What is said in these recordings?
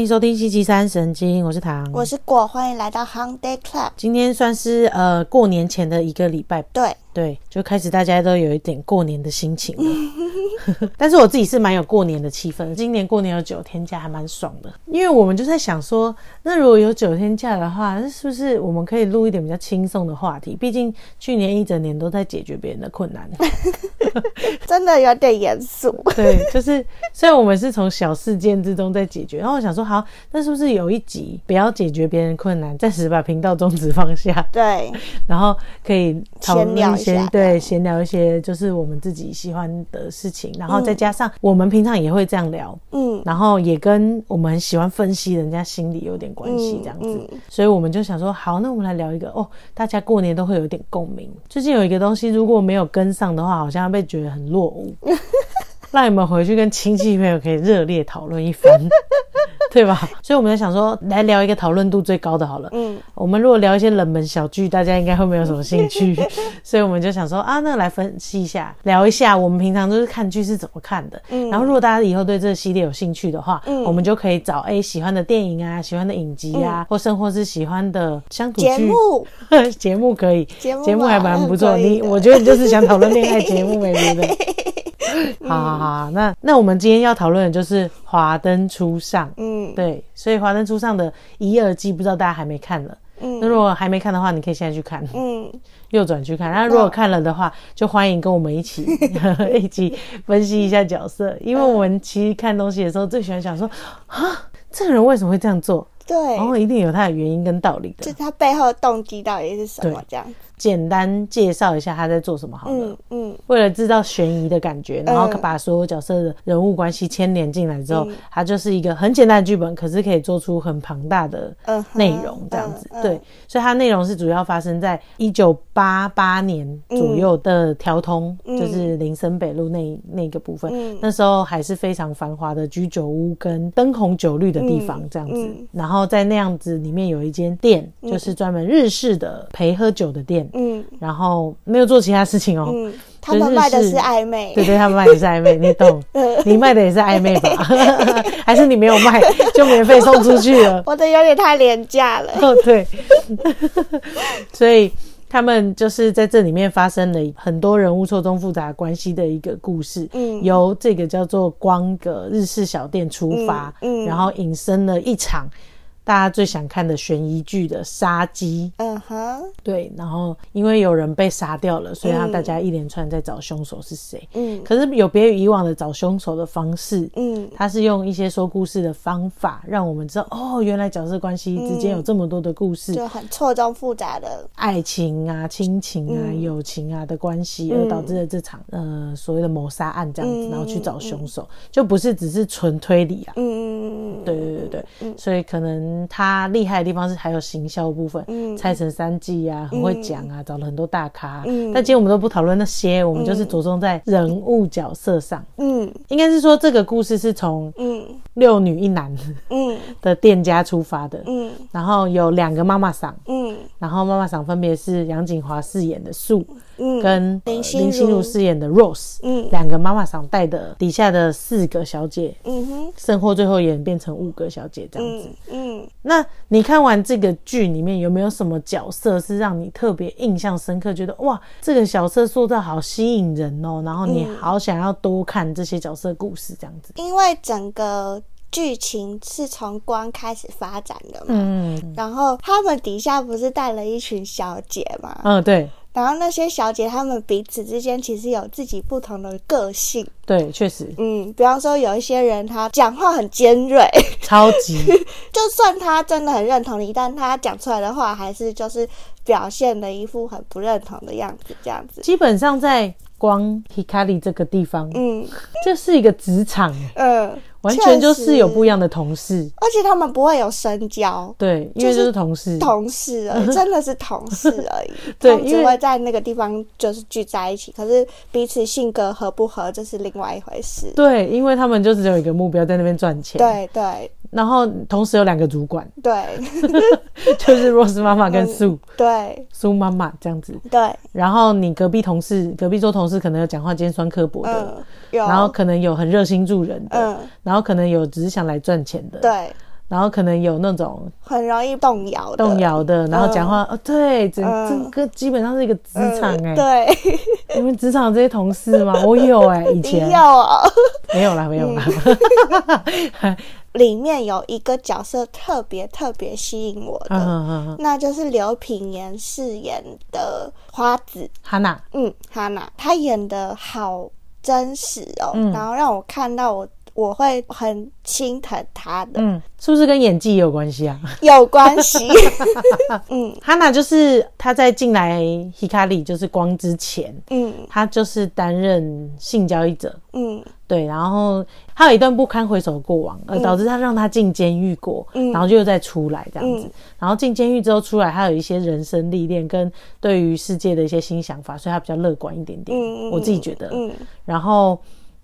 欢迎收听星期三神经，我是唐，我是果，欢迎来到 Hung Day Club。今天算是呃过年前的一个礼拜，对对，就开始大家都有一点过年的心情了。但是我自己是蛮有过年的气氛，今年过年有九天假，还蛮爽的。因为我们就在想说，那如果有九天假的话，那是不是我们可以录一点比较轻松的话题？毕竟去年一整年都在解决别人的困难，真的有点严肃。对，就是虽然我们是从小事件之中在解决，然后我想说，好，那是不是有一集不要解决别人困难，暂时把频道宗旨放下，对，然后可以讨闲聊论一些一下对闲聊一些就是我们自己喜欢的事情，然后再加上我们平常也会这样聊，嗯，然后也跟我们很喜欢分析人家心理有点关系，这样子，所以我们就想说，好，那我们来聊一个哦，大家过年都会有一点共鸣。最近有一个东西，如果没有跟上的话，好像被觉得很落伍，让你们回去跟亲戚朋友可以热烈讨论一番，对吧？所以我们在想说，来聊一个讨论度最高的好了。嗯，我们如果聊一些冷门小剧，大家应该会没有什么兴趣，所以我们就想说啊，那来分析一下，聊一下我们平常都是看剧是怎么看的。嗯然后如果大家以后对这个系列有兴趣的话，嗯我们就可以找哎、喜欢的电影啊、喜欢的影集啊，或甚或是喜欢的乡土节剧目 节目可以，节目目还蛮不错。你我觉得你就是想讨论恋爱节目呗，对不对？好好好，那那我们今天要讨论的就是《华灯初上》。嗯对，所以《华灯初上》的一二季，不知道大家还没看了。嗯那嗯如果还没看的话，你可以现在去看，嗯，右转去看。那如果看了的话，就欢迎跟我们一起 一起分析一下角色，因为我们其实看东西的时候最喜欢想说啊，这个人为什么会这样做？对，然后一定有他的原因跟道理的。就他背后的动机到底是什么对？这样，简单介绍一下他在做什么好了。嗯嗯为了制造悬疑的感觉，然后嗯把所有角色的人物关系牵连进来之后，嗯它就是一个很简单的剧本，可是可以做出很庞大的内容这样子。对，所以它内容是主要发生在一九八八年左右的调通，嗯就是林森北路那那个部分。嗯那时候还是非常繁华的居酒屋跟灯红酒绿的地方，这样子。嗯然后在那样子里面有一间店，就是专门日式的陪喝酒的店。嗯然后没有做其他事情哦，嗯，他们卖的是暧昧，对对，他们卖的是暧昧，你懂？你卖的也是暧昧吧？还是你没有卖就免费送出去了？我的有点太廉价了。哦，对，所以他们就是在这里面发生了很多人物错综复杂关系的一个故事。嗯由这个叫做光格日式小店出发，嗯嗯然后引申了一场大家最想看的悬疑剧的杀机。嗯哼，对，然后因为有人被杀掉了，所以让大家一连串在找凶手是谁。嗯。可是有别于以往的找凶手的方式，嗯。他是用一些说故事的方法，让我们知道哦，原来角色关系之间有这么多的故事，就很错综复杂的，爱情啊、亲情啊、嗯。友情啊的关系，嗯。而导致了这场呃所谓的谋杀案这样子，嗯然后去找凶手，就不是只是纯推理啊。嗯嗯嗯对对对对，所以可能他厉害的地方是还有行销部分，嗯。拆成三季啊，很会讲啊，找了很多大咖。嗯。但今天我们都不讨论那些，我们就是着重在人物角色上。嗯。应该是说这个故事是从嗯。六女一男嗯。的店家出发的，嗯。然后有两个妈妈桑，嗯。然后妈妈桑分别是杨景华饰演的素，嗯，跟呃林心如。如饰演的 Rose，嗯。两个妈妈桑带的底下的四个小姐，嗯哼。甚或最后演变成五个小姐这样子。嗯嗯。那你看完这个剧里面有没有什么角色是让你特别印象深刻？觉得哇，这个角色塑造好吸引人哦，然后你嗯好想要多看这些角色故事这样子。因为整个剧情是从光开始发展的嘛，嗯然后他们底下不是带了一群小姐嘛，嗯，对然后那些小姐她们彼此之间其实有自己不同的个性，对，确实。嗯，比方说有一些人他讲话很尖锐，超级。就算他真的很认同你，但他讲出来的话还是就是表现的一副很不认同的样子，这样子，基本上在光 Hikari 这个地方，嗯这是一个职场，嗯，完全就是有不一样的同事。而且他们不会有深交。对，因为就是同事。同事而已，真的是同事而已。对因为只会在那个地方就是聚在一起，可是彼此性格合不合，这是另外一回事。对，因为他们就只有一个目标在那边赚钱。，对对然后同时有两个主管，对。就是 Rose 妈妈跟苏。对。苏妈妈这样子。对，然后你隔壁同事、隔壁桌同事可能有讲话尖酸刻薄的，然后可能有很热心助人的，嗯，然后可能有只是想来赚钱的，对，然后可能有那种很容易动摇的，动摇的，然后讲话，哦，对，整嗯。这个基本上是一个职场哎、对，你们职场有这些同事吗？我有哎、以你前有哦。没有啦，没有啦。里面有一个角色特别特别吸引我的，那就是刘品言饰演的花子，哈娜，嗯，哈娜，她演的好真实哦，嗯。然后让我看到我我会很心疼他的，嗯，是不是跟演技也有关系啊？有关系，嗯。哈娜就是她在进来 Hikari 就是光之前，嗯。她就是担任性交易者，嗯。对，然后她有一段不堪回首的过往，而导致她让她进监狱过，嗯。然后就又再出来这样子，嗯。然后进监狱之后出来，她有一些人生历练跟对于世界的一些新想法，所以她比较乐观一点点，嗯，我自己觉得，嗯。然后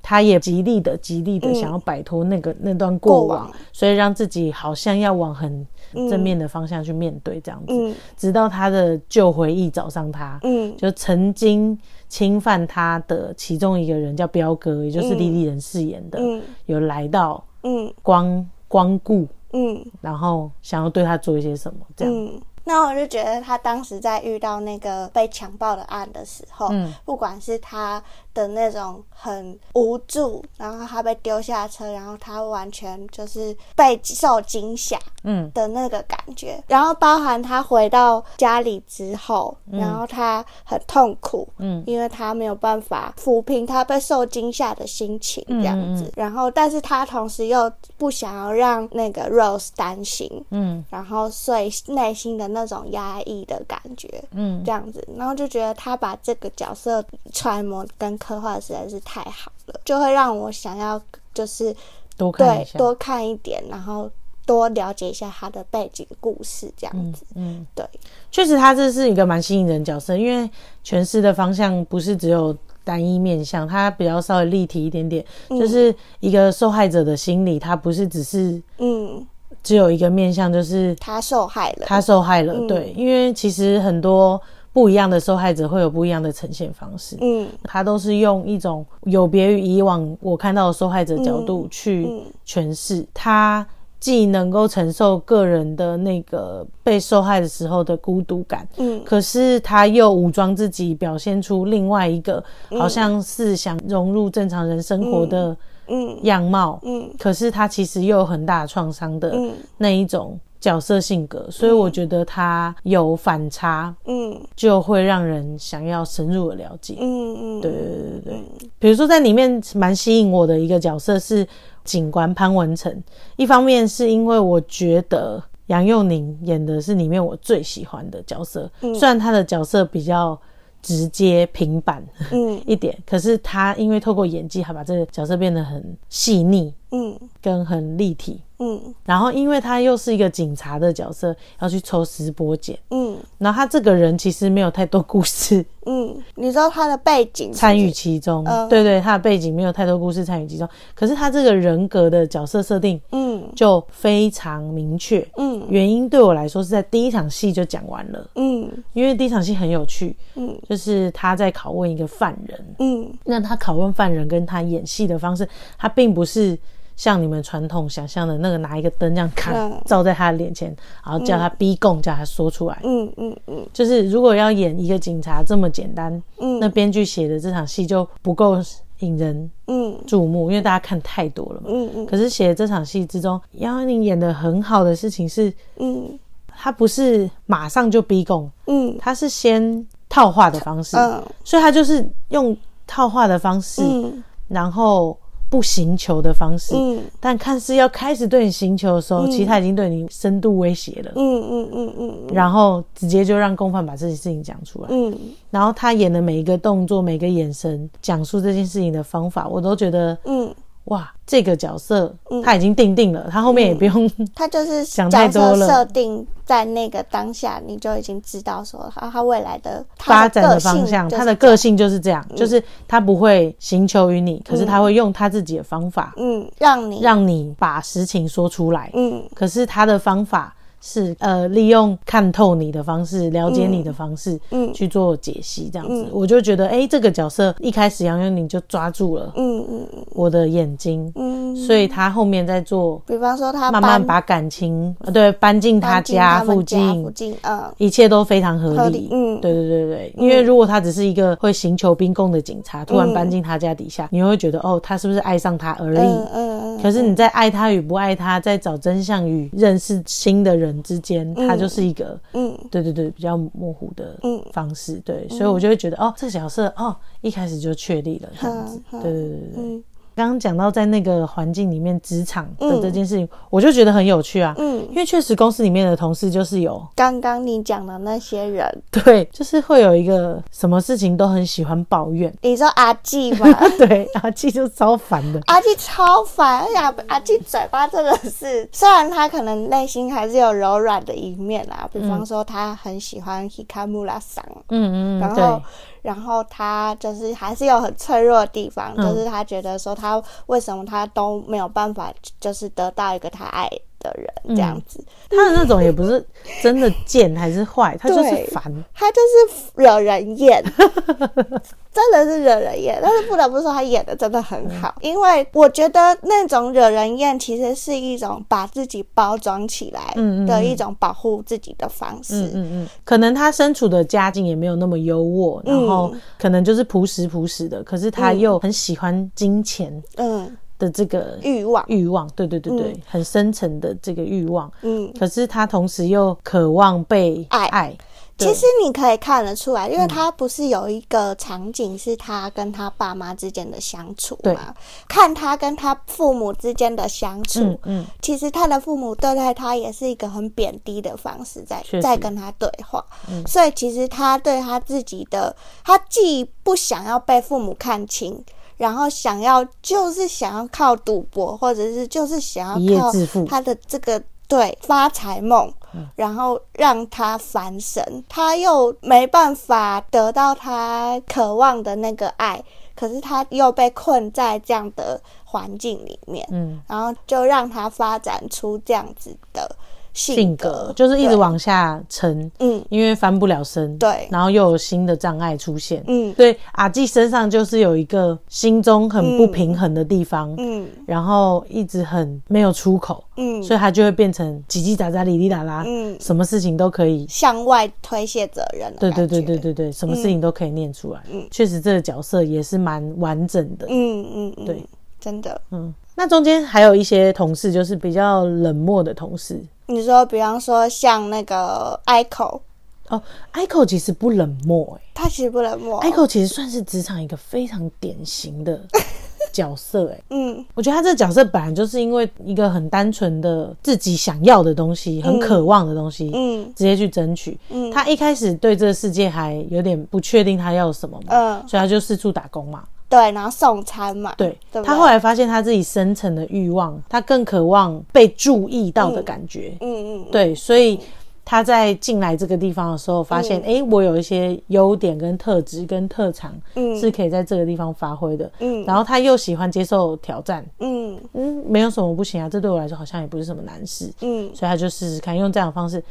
他也极力的、极力的想要摆脱那个、那段过往，所以让自己好像要往很嗯正面的方向去面对这样子。嗯。直到他的旧回忆找上他，嗯。就曾经侵犯他的其中一个人叫彪哥，也就是莉莉人饰演的，嗯。有来到嗯。光光顾，嗯。然后想要对他做一些什么这样。嗯。那我就觉得他当时在遇到那个被强暴的案的时候，嗯。不管是他的那种很无助，然后他被丢下车，然后他完全就是被受惊吓嗯。的那个感觉，然后包含他回到家里之后，然后他很痛苦，嗯。因为他没有办法抚平他被受惊吓的心情，这样子。然后，但是他同时又不想要让那个 Rose 担心，嗯。然后所以内心的那种压抑的感觉，嗯。这样子，然后就觉得他把这个角色揣摩跟刻画的实在是太好了，就会让我想要就是多看。多看一点，然后多了解一下他的背景故事，这样子。嗯，对，确实，他这是一个蛮吸引人的角色，因为诠释的方向不是只有单一面向，它比较稍微立体一点点，就是一个受害者的心理，它不是只是嗯，只有一个面向，就是他受害了，他受害了。嗯对，因为其实很多不一样的受害者会有不一样的呈现方式，嗯。他都是用一种有别于以往我看到的受害者角度去嗯。诠释，他既能够承受个人的那个被受害的时候的孤独感，嗯。可是他又武装自己，表现出另外一个好像是想融入正常人生活的嗯。样貌，嗯。可是他其实又有很大的创伤的嗯。那一种角色性格，所以我觉得他有反差，嗯。就会让人想要深入的了解。嗯嗯，对对对对。对，比如说在里面蛮吸引我的一个角色是警官潘文成，一方面是因为我觉得杨佑宁演的是里面我最喜欢的角色，虽然他的角色比较直接平板嗯。一点，可是他因为透过演技，还把这个角色变得很细腻嗯。跟很立体。嗯。然后，因为他又是一个警察的角色，要去抽丝剥茧。嗯。然后他这个人其实没有太多故事，嗯，你知道他的背景参与其中，嗯。对对，他的背景没有太多故事参与其中，可是他这个人格的角色设定嗯。就非常明确。嗯。原因对我来说是在第一场戏就讲完了，嗯。因为第一场戏很有趣，嗯。就是他在拷问一个犯人，嗯。那他拷问犯人跟他演戏的方式，他并不是像你们传统想象的那个拿一个灯这样看嗯。照在他的脸前，然后叫他逼供，叫他说出来。嗯嗯嗯。就是如果要演一个警察这么简单，嗯。那编剧写的这场戏就不够引人嗯。注目，因为大家看太多了嘛。嗯嗯。可是写的这场戏之中，杨佑宁演的很好的事情是，嗯。他不是马上就逼供，嗯。他是先套话的方式，嗯。所以他就是用套话的方式，嗯。然后不行求的方式，嗯。但看似要开始对你行求的时候，其实他已经对你深度威胁了，嗯嗯嗯嗯然后直接就让共犯把这件事情讲出来。嗯。然后他演的每一个动作、每个眼神，讲述这件事情的方法，我都觉得嗯，哇，这个角色他已经定定了，他后面也不用、他就是 想太多了。设定在那个当下，你就已经知道说他他未来的他发展的方向，他的个性就是这样，就是他不会行求于你，可是他会用他自己的方法，嗯，让你让你把实情说出来。嗯。可是他的方法是呃利用看透你的方式、了解你的方式，嗯。去做解析，这样子，我就觉得，哎、这个角色一开始杨佑宁就抓住了嗯嗯嗯。我的眼睛，嗯，所以他后面在做，比方说他慢慢把感情，呃对，搬进他家附近附，近，嗯一切都非常合理。合理嗯。对对对对，因为如果他只是一个会刑求逼供的警察，突然搬进他家底下，你会觉得哦，他是不是爱上他而已？嗯嗯嗯，可是你在爱他与不爱他，在找真相与认识新的人之间，他就是一个，嗯对对对，比较模糊的嗯方式。对，所以我就会觉得，哦，这个角色，哦，一开始就确立了这样子。对对对刚刚讲到在那个环境里面，职场的这件事情，我就觉得很有趣啊。嗯，因为确实公司里面的同事就是有刚刚你讲的那些人，对，就是会有一个什么事情都很喜欢抱怨。你说阿纪吗？对，阿纪就超烦的。阿纪超烦，而且阿阿纪嘴巴真的是，虽然他可能内心还是有柔软的一面啦，比方说他很喜欢 Hikamura 桑，嗯嗯嗯，然后对，然后他就是还是有很脆弱的地方，嗯。就是他觉得说他为什么他都没有办法，就是得到一个他爱的人嗯这样子，他的那种也不是真的贱还是坏，他就是烦。他就是惹人厌，真的是惹人厌。但是不得不说，他演的真的很好，嗯。因为我觉得那种惹人厌其实是一种把自己包装起来的一种保护自己的方式。嗯嗯嗯，可能他身处的家境也没有那么优渥，然后可能就是朴实朴实的，可是他又很喜欢金钱。嗯，的这个欲望，欲望，对对对对，嗯很深层的这个欲望。嗯。可是他同时又渴望被爱爱。其实你可以看得出来，嗯因为他不是有一个场景是他跟他爸妈之间的相处对嘛？看他跟他父母之间的相处，嗯嗯，其实他的父母对待他也是一个很贬低的方式在在跟他对话，嗯所以其实他对他自己的，他既不想要被父母看清。然后想要就是想要靠赌博，或者是就是想要靠他的这个对发财梦，嗯。然后让他翻身，他又没办法得到他渴望的那个爱，可是他又被困在这样的环境里面，嗯，然后就让他发展出这样子的性性格，就是一直，往下沉，嗯。因为翻不了身，对。然后又有新的障碍出现，嗯。所以阿纪身上就是有一个心中很不平衡的地方，嗯。然后一直很没有出口，嗯。所以他就会变成叽叽喳喳、哩哩啦啦，嗯，什么事情都可以。向外推卸责任对对对对对对，什么事情都可以念出来。嗯。确实这个角色也是蛮完整的。嗯嗯嗯，对，真的。嗯，那中间还有一些同事就是比较冷漠的同事。你说，比方说像那个 Ico，哦，Ico 其实不冷漠、他其实不冷漠。欸、，Ico 其实算是职场一个非常典型的 角色、欸，嗯。我觉得他这个角色本来就是因为一个很单纯的自己想要的东西，很渴望的东西，嗯。直接去争取。嗯。他一开始对这个世界还有点不确定他要什么嘛，嗯，所以他就四处打工嘛。对，然后送餐嘛，对对对他后来发现他自己深层的欲望，他更渴望被注意到的感觉。嗯嗯对，所以他在进来这个地方的时候，发现哎、诶我有一些优点跟特质跟特长嗯。是可以在这个地方发挥的。嗯。然后他又喜欢接受挑战，嗯。嗯，没有什么不行啊，这对我来说好像也不是什么难事，嗯。所以他就试试看用这样的方式，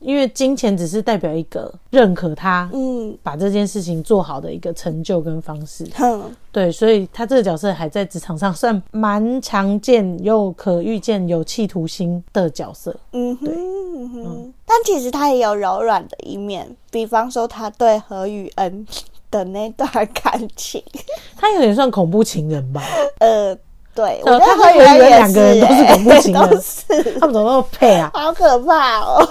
因为金钱只是代表一个认可他嗯把这件事情做好的一个成就跟方式。哼，对，所以他这个角色还在职场上算蛮常见又可预见、有企图心的角色。嗯哼嗯哼，但其实他也有柔软的一面，比方说他对何雨恩的那段感情，他有点算恐怖情人吧？呃，对，我呃觉得他跟何雨恩何雨恩也两个人都是欸恐怖情人都是他们怎么那么配啊？好可怕哦。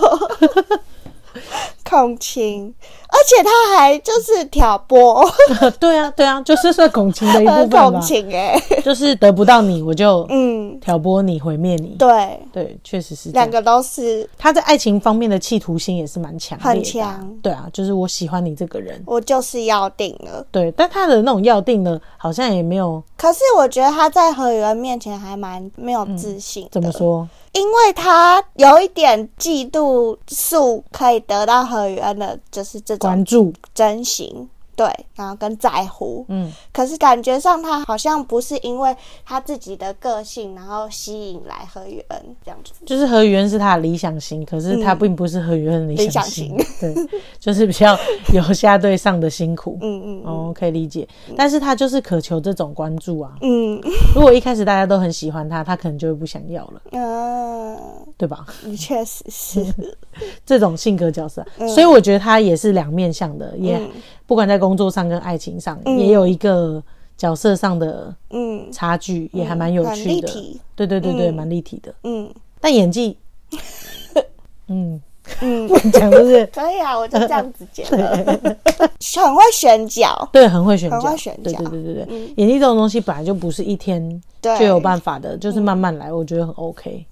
恐情，而且他还就是挑拨，对啊，对啊，就是算孔情的一 部很分。情哎、就是得不到你，我就嗯，挑拨你、毁灭你。对，对，确实是。两个都是，他在爱情方面的企图心也是蛮强很强对啊，就是我喜欢你这个人。我就是要定了。对，但他的那种要定了，好像也没有可是我觉得他在何雨恩面前还蛮没有自信、嗯怎么？说。因为他有一点嫉妒素可以得到何雨安的，就是这种关注，真心。对，然后跟在乎，嗯，可是感觉上他好像不是因为他自己的个性，然后吸引来何宇恩这样子。就是何宇恩是他的理想型，可是他嗯。并不是何宇恩的理想型，对，就是比较有下对上的辛苦。嗯嗯哦，可以理解，但是他就是渴求这种关注啊。嗯。如果一开始大家都很喜欢他，他可能就会不想要了，嗯，对吧？确实是，这种性格角色。啊、所以我觉得他也是两面向的，也嗯不管在工作上跟爱情上，嗯。也有一个角色上的嗯。差距，也还蛮有趣的。对对对对，嗯。蛮立体的。嗯。但演技，嗯，嗯，讲的是可以啊，我就这样子觉得，很会选角，对，很会选角，很会选对角。对对对对，嗯。演技这种东西本来就不是一天对，就有办法的，就是慢慢来，我觉得很 OK。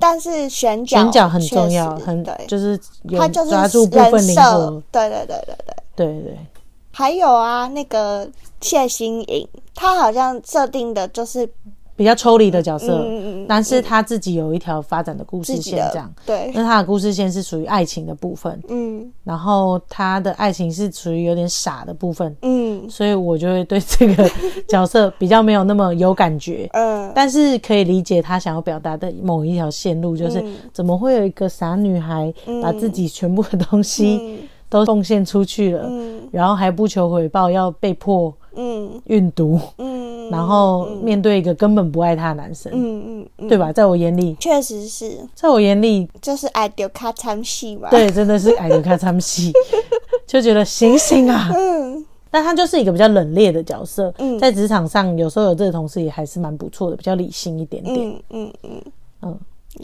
但是选角选角很重要，很对，就是有抓住部分灵设。活，，对对对对对。对对对。还有啊，那个谢欣颖，她好像设定的就是比较抽离的角色，嗯嗯嗯但是她自己有一条发展的故事线这样。对，那她的故事线是属于爱情的部分，嗯。然后她的爱情是属于有点傻的部分，嗯。所以我就会对这个角色比较没有那么有感觉。嗯。但是可以理解她想要表达的某一条线路，就是嗯。怎么会有一个傻女孩把自己全部的东西嗯都奉献出去了，嗯。然后还不求回报，要被迫嗯。运毒，嗯，然后面对一个根本不爱他的男生，嗯嗯嗯，对吧？在我眼里，确实是，在我眼里，就是爱丢卡参戏嘛，，对，真的是矮油看他们戏，就觉得醒醒啊！嗯。但他就是一个比较冷冽的角色，嗯。在职场上有时候有这个同事也还是蛮不错的，比较理性一点点。嗯嗯嗯。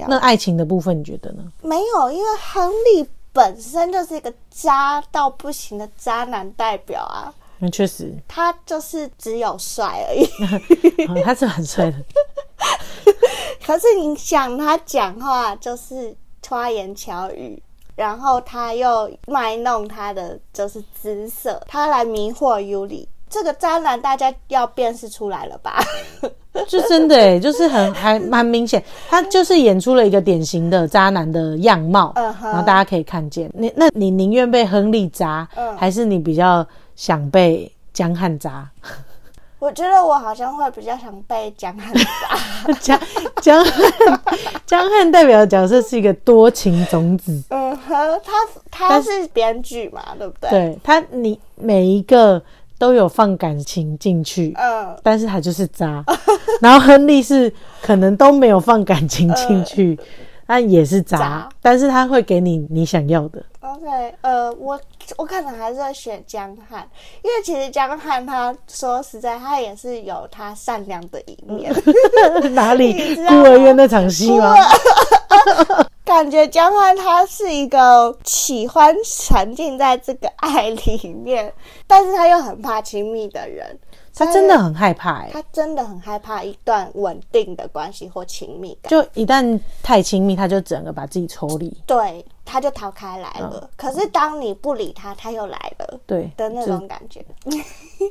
那爱情的部分你觉得呢？没有，因为亨利本身就是一个渣到不行的渣男代表啊，那，确实，他就是只有帅而已。哦他是很帅的，可是你想他讲话就是花言巧语，然后他又卖弄他的就是姿色，他来迷惑尤里。这个渣男大家要辨识出来了吧？就真的哎，就是很还蛮明显，他就是演出了一个典型的渣男的样貌，然后大家可以看见。你那你宁愿被亨利渣，嗯还是你比较想被江汉渣？我觉得我好像会比较想被江汉渣。江江汉江汉代表的角色是一个多情种子，嗯哼，他他是编剧嘛，对不对？。对他你每一个都有放感情进去，嗯但是他就是渣。然后亨利是可能都没有放感情进去，但也是渣渣，但是他会给你你想要的。，OK，呃，我我可能还是会选江汉，因为其实江汉他说实在，他也是有他善良的一面。哪里 孤儿院那场戏吗？感觉江欢他是一个喜欢沉浸在这个爱里面，但是他又很怕亲密的人。他真的很害怕哎、他真的很害怕一段稳定的关系或亲密感，就一旦太亲密，他就整个把自己抽离。对，他就逃开来嗯了。可是当你不理他，他又来了对的那种感觉。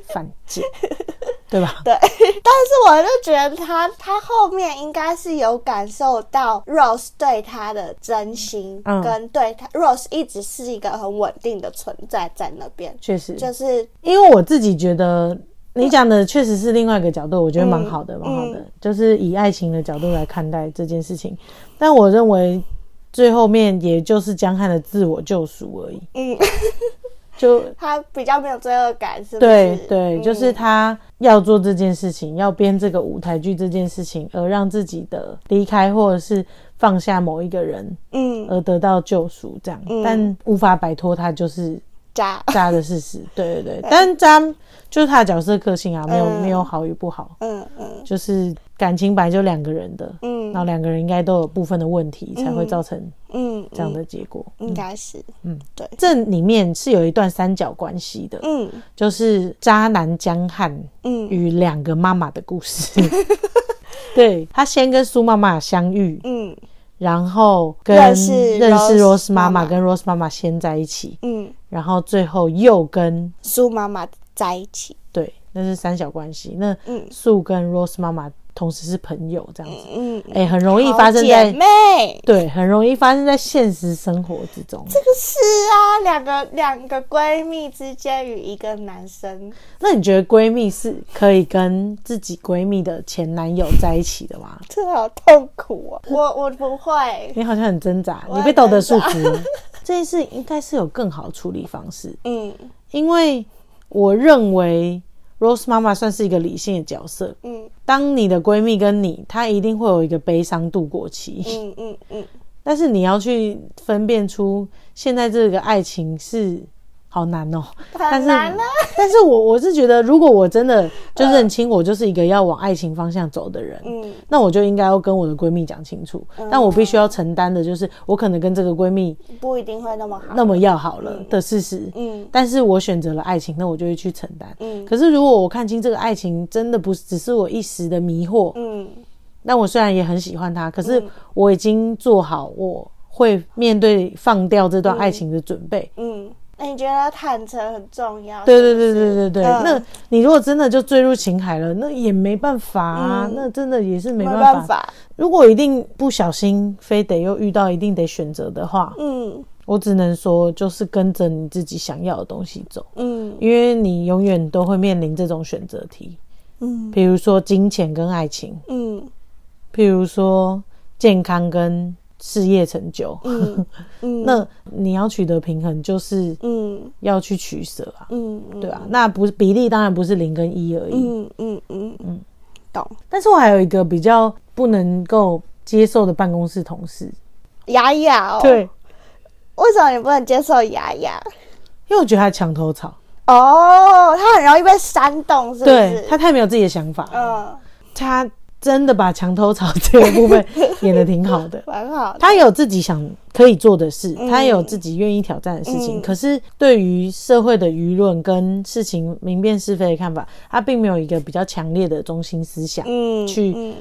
犯贱，对吧？对，但是我就觉得他他后面应该是有感受到 Rose 对他的真心，嗯跟对他 Rose 一直是一个很稳定的存在在那边，确实，就是因为我自己觉得你讲的确实是另外一个角度，我觉得蛮好的，蛮、好的，就是以爱情的角度来看待这件事情。但我认为最后面也就是江汉的自我救赎而已，嗯，就 他比较没有罪恶感，是不是？对对，嗯。就是他要做这件事情，要编这个舞台剧这件事情，而让自己的离开或者是放下某一个人，嗯。而得到救赎，这样，嗯。但无法摆脱他就是渣，渣的事实。对对对，但渣就是他的角色个性啊，没有、嗯。没有好与不好，嗯嗯。就是感情本来就两个人的，嗯。然后两个人应该都有部分的问题，才会造成嗯，这样的结果。嗯。应该是，嗯，对，这里面是有一段三角关系的，嗯。就是渣男江汉嗯。与两个妈妈的故事。对他先跟苏妈妈相遇，嗯。然后跟认识 Rose 妈妈。跟 Rose 妈妈先在一起，嗯，然后最后又跟苏妈妈在一起，对，那是三角关系。那嗯素跟 Rose 妈妈同时是朋友这样子。嗯，哎、很容易好发生在姐妹。对，很容易发生在现实生活之中。这个是啊，两个两个闺蜜之间与一个男生，那你觉得闺蜜是可以跟自己闺蜜的前男友在一起的吗？这好痛苦啊。我我不会，你好像很挣扎，你被道德束很缚了。这件事应该是有更好的处理方式，嗯。因为我认为 Rose 妈妈算是一个理性的角色。嗯。当你的闺蜜跟你，她一定会有一个悲伤度过期，嗯嗯嗯，但是你要去分辨出现在这个爱情是好难哦、但是很难啊。但是我我是觉得，如果我真的就认清我就是一个要往爱情方向走的人，嗯那我就应该要跟我的闺蜜讲清楚。但我必须要承担的就是，我可能跟这个闺蜜不一定会那么好。那么要好了的事实。嗯但是我选择了爱情，那我就会去承担。嗯可是如果我看清这个爱情真的不是只是我一时的迷惑，嗯那我虽然也很喜欢他，可是我已经做好我会面对放掉这段爱情的准备。嗯，那你觉得坦诚很重要？对对对对对对，嗯。那你如果真的就坠入情海了，那也没办法啊，那真的也是没没办法。办法。如果一定不小心非得又遇到一定得选择的话，嗯。我只能说就是跟着你自己想要的东西走，嗯。因为你永远都会面临这种选择题，嗯。比如说金钱跟爱情，嗯。譬如说健康跟事业成就，嗯 嗯，那你要取得平衡，就是嗯。要去取舍啊，嗯嗯。对啊，那不是比例当然不是零跟一而已，嗯嗯嗯。嗯，懂。但是我还有一个比较不能够接受的办公室同事，雅雅哦，，对，为什么你不能接受雅雅？因为我觉得他墙头草，哦，他很容易被煽动，是不是？对他太没有自己的想法了，嗯，他真的把墙头草这个部分 演的挺好的。蛮好的。他有自己想可以做的事，嗯他也有自己愿意挑战的事情。嗯可是对于社会的舆论跟事情明辨是非的看法，他并没有一个比较强烈的中心思想嗯，去嗯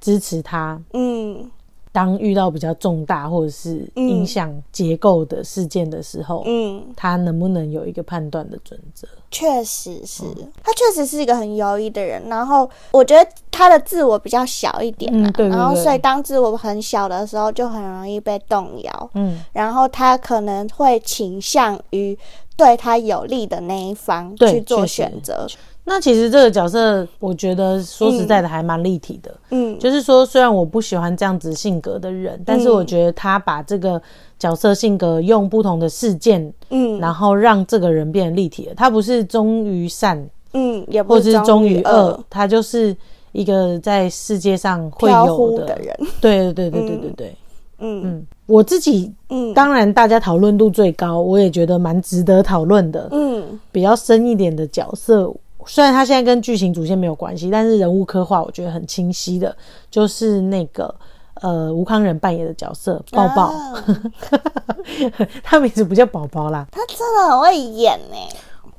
支持他。嗯当遇到比较重大或者是影响结构的事件的时候，嗯，他能不能有一个判断的准则？确实是，他确实是一个很犹豫的人。然后我觉得他的自我比较小一点啊嗯对对对然后所以当自我很小的时候，就很容易被动摇。嗯，然后他可能会倾向于对他有利的那一方去做选择。那其实这个角色，我觉得说实在的还蛮立体的。嗯就是说，虽然我不喜欢这样子性格的人，但是我觉得他把这个角色性格用不同的事件，嗯然后让这个人变得立体了。他不是忠于善，嗯，也不是忠于恶恶，，他就是一个在世界上会有的人。对对对对对对对。嗯嗯，我自己嗯当然大家讨论度最高，我也觉得蛮值得讨论的。嗯比较深一点的角色，虽然他现在跟剧情主线没有关系，但是人物刻画我觉得很清晰的，就是那个呃吴康仁扮演的角色抱抱，啊。他名字不叫宝宝啦，他真的很会演呢。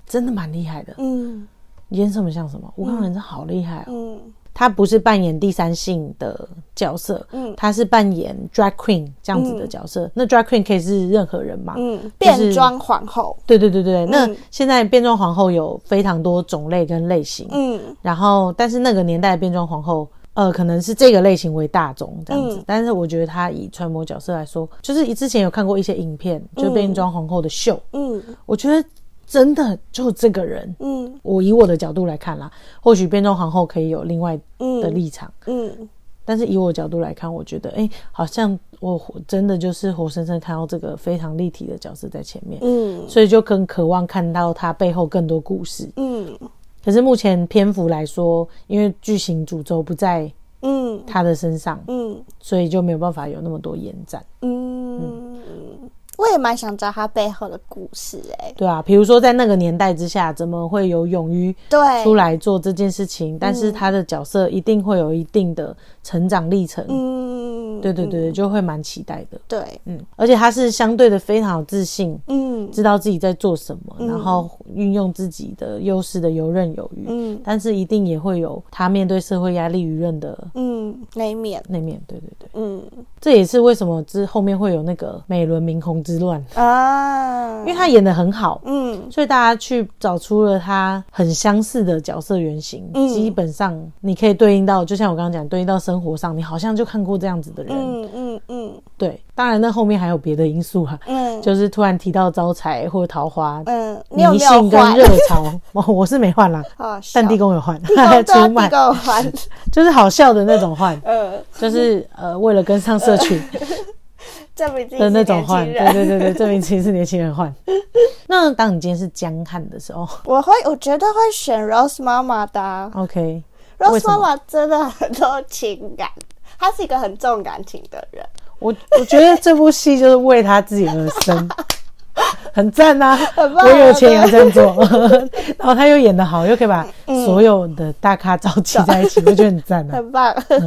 真的蛮厉害的，嗯。演什么像什么。吴康仁真好厉害哦，嗯他不是扮演第三性的角色，嗯他是扮演 drag queen 这样子的角色。那 drag queen 可以是任何人嘛？嗯，就是变装皇后。对对对对，那嗯现在变装皇后有非常多种类跟类型，嗯然后，但是那个年代的变装皇后，呃，可能是这个类型为大众这样子。嗯但是我觉得她以穿模角色来说，就是之前有看过一些影片，就变装皇后的秀，嗯我觉得真的就这个人。嗯。我以我的角度来看啦，或许变装皇后可以有另外的立场，嗯。但是以我角度来看，我觉得，哎、好像我真的就是活生生看到这个非常立体的角色在前面，嗯。所以就更渴望看到他背后更多故事。嗯。可是目前篇幅来说，因为剧情主轴不在嗯。他的身上，嗯。所以就没有办法有那么多延展，嗯，我也蛮想知道他背后的故事哎。对啊，比如说在那个年代之下，怎么会有勇于对，出来做这件事情？但是他的角色一定会有一定的成长历程，嗯，对对对对，就会蛮期待的。对，嗯，而且他是相对的非常有自信，嗯知道自己在做什么，然后运用自己的优势的游刃有余。嗯但是一定也会有他面对社会压力、舆论的嗯，那一面，那面。对对对，嗯这也是为什么之后面会有那个美轮明宏之乱，啊，因为他演的很好，嗯。嗯所以大家去找出了他很相似的角色原型，嗯。基本上你可以对应到，就像我刚刚讲，对应到生活上，你好像就看过这样子的人。嗯嗯嗯。对，当然那后面还有别的因素啊，嗯。就是突然提到招财或者桃花。嗯，你有迷没有换？信跟热潮，我 我是没换啦，啊，但地宫有换，地公对啊 出卖。地，公换，就是好笑的那种换，呃，就是呃为了跟上社群证明自己的是那种换，年轻人。对对对对，证明自己是年轻人换。那当你今天是江汉的时候？我会，我觉得会选 Rose 妈妈的啊、，OK，为 Rose 妈妈真的很多情感，她是一个很重感情的人。我我觉得这部戏就是为她自己而生，很赞啊！很棒我有钱也要这样做，然后她又演得好，又可以把嗯所有的大咖召集在一起，我觉得很赞啊！很棒，她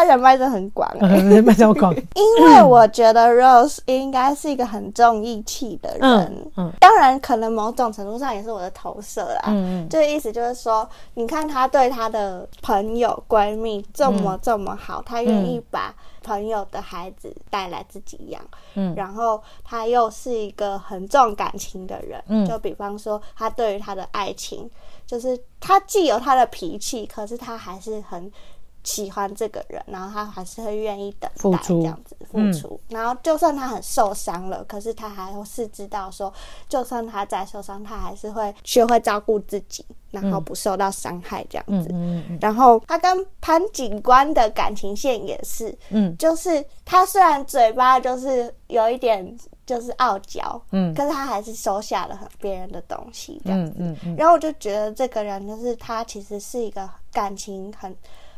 人脉真的很广、欸。嗯，卖小广，因为我觉得 Rose 应该是一个很重义气的人，嗯嗯。当然可能某种程度上也是我的投射啦。嗯嗯。这个意思就是说，你看她对她的朋友闺蜜这么这么好，她愿意把朋友的孩子带来自己养，嗯。然后他又是一个很重感情的人，嗯。就比方说他对于他的爱情，就是他既有他的脾气，可是他还是很。喜欢这个人，然后他还是会愿意等待这样子付嗯。出，然后就算他很受伤了，可是他还是知道说，就算他再受伤，他还是会学会照顾自己，然后不受到伤害这样嗯子。嗯嗯。然后他跟潘警官的感情线也是，嗯。就是他虽然嘴巴就是有一点就是傲娇，嗯。可是他还是收下了很别人的东西这样子。嗯嗯嗯，然后我就觉得这个人就是他其实是一个感情很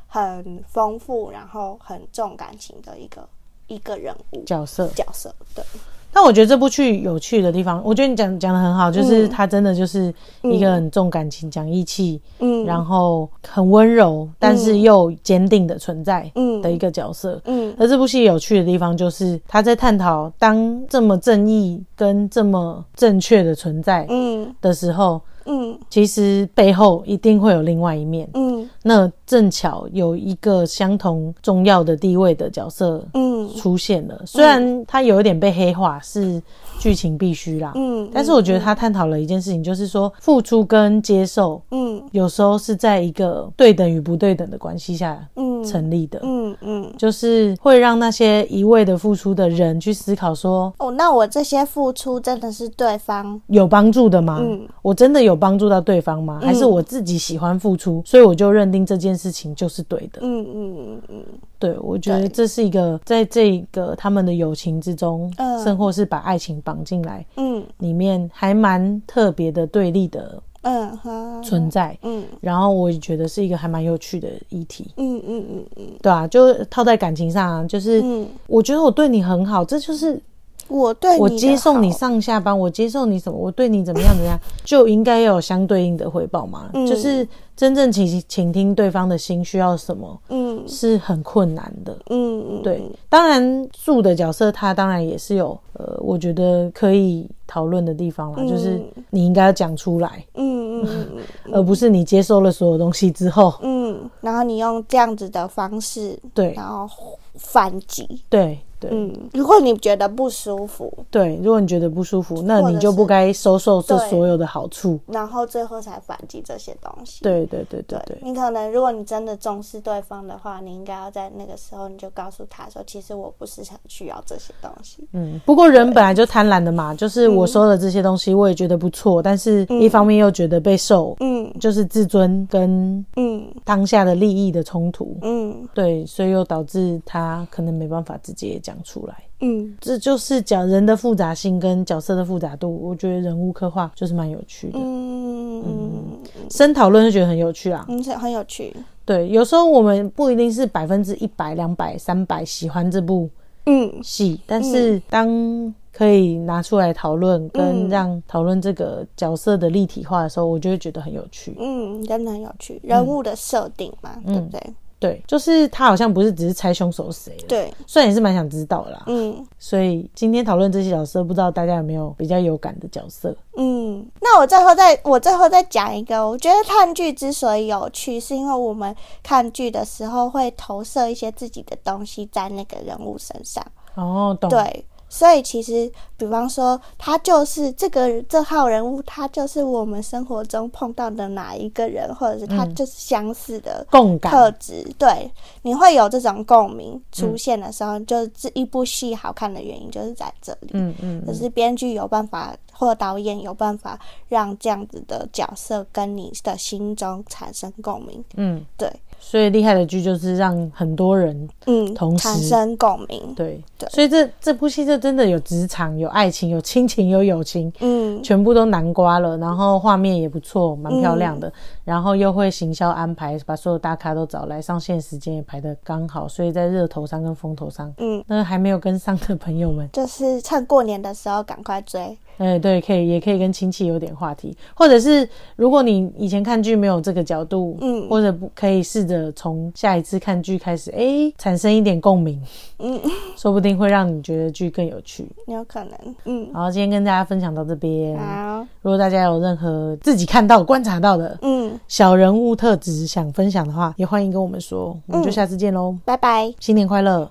很丰富，然后很重感情的一个一个人物角色。角色。对，但我觉得这部剧有趣的地方，我觉得你讲讲的很好，就是他真的就是一个很重感情、讲义气，嗯，然后很温柔，但是又坚定的存在嗯的一个角色。嗯而这部戏有趣的地方就是他在探讨，当这么正义跟这么正确的存在嗯的时候，嗯其实背后一定会有另外一面。嗯那正巧有一个相同重要的地位的角色嗯出现了，虽然他有一点被黑化，是剧情必须啦。嗯，但是我觉得他探讨了一件事情，就是说付出跟接受，嗯有时候是在一个对等与不对等的关系下嗯成立的。嗯嗯。就是会让那些一味的付出的人去思考说，哦，那我这些付出真的是对方？有帮助的吗？嗯我真的有帮助到对方吗？还是我自己喜欢付出，所以我就认定这件事情就是对的？嗯嗯嗯嗯对，我觉得这是一个在这个他们的友情之中，嗯甚或是把爱情绑进来嗯里面，还蛮特别的对立的嗯哈存在。嗯然后我也觉得是一个还蛮有趣的议题，嗯嗯嗯嗯对啊，就套在感情上啊，就是嗯，我觉得我对你很好，这就是我对我接送你上下班，我接送你什么，我对你怎么样怎么样，就应该要有相对应的回报嘛。嗯就是真正倾倾听对方的心需要什么，嗯。是很困难的。嗯嗯对，当然树的角色他当然也是有呃，我觉得可以讨论的地方啦，嗯。就是你应该要讲出来，嗯嗯嗯嗯而不是你接收了所有东西之后，嗯，然后你用这样子的方式，对。然后反击。对对、嗯，如果你觉得不舒服，对，如果你觉得不舒服，那你就不该收受这所有的好处。然后最后才反击这些东西。对对对对对，你可能，如果你真的重视对方的话，你应该要在那个时候你就告诉他说，其实我不是很需要这些东西。嗯，不过人本来就贪婪的嘛，就是我收了这些东西，我也觉得不错，但是一方面又觉得被受，嗯就是自尊跟嗯当下的利益的冲突。嗯对，所以又导致他可能没办法直接讲出来。嗯这就是讲人的复杂性跟角色的复杂度，我觉得人物刻画就是蛮有趣的。嗯嗯深讨论就觉得很有趣啊。嗯，是很有趣。对，有时候我们不一定是百分之一百、两百、三百喜欢这部嗯戏，但是当可以拿出来讨论，跟嗯让讨论这个角色的立体化的时候，我就会觉得很有趣。嗯，真的很有趣，人物的设定嘛，对不对？对，就是他好像不是只是猜凶手是谁，对，虽然也是蛮想知道啦。嗯所以今天讨论这些角色，不知道大家有没有比较有感的角色？嗯。那我最后再我最后再讲一个，我觉得看剧之所以有趣，是因为我们看剧的时候会投射一些自己的东西在那个人物身上。哦，懂。对，所以其实，比方说，他就是这个这号人物，他就是我们生活中碰到的哪一个人，或者是他就是相似的共感特质。对，你会有这种共鸣出现的时候，就是这一部戏好看的原因就是在这里。嗯嗯，就是编剧有办法，或导演有办法让这样子的角色跟你的心中产生共鸣。嗯，对，所以厉害的剧就是让很多人嗯，同时产生共鸣。对对所以这这部戏就真的有职场、有爱情、有亲情、有友情，嗯，全部都南瓜了。然后画面也不错，蛮漂亮的。然后又会行销安排，把所有大咖都找来，上线时间也排的刚好，所以在热头上跟风头上，嗯，那还没有跟上的朋友们，就是趁过年的时候赶快追。哎，对，可以，也可以跟亲戚有点话题，或者是如果你以前看剧没有这个角度，嗯或者不可以试着从下一次看剧开始，哎，产生一点共鸣，嗯，说不定会让你觉得剧更有趣。有可能。嗯，好，今天跟大家分享到这边。好，如果大家有任何自己看到、观察到的嗯，小人物特质想分享的话，也欢迎跟我们说。我们就下次见喽，拜拜。新年快乐！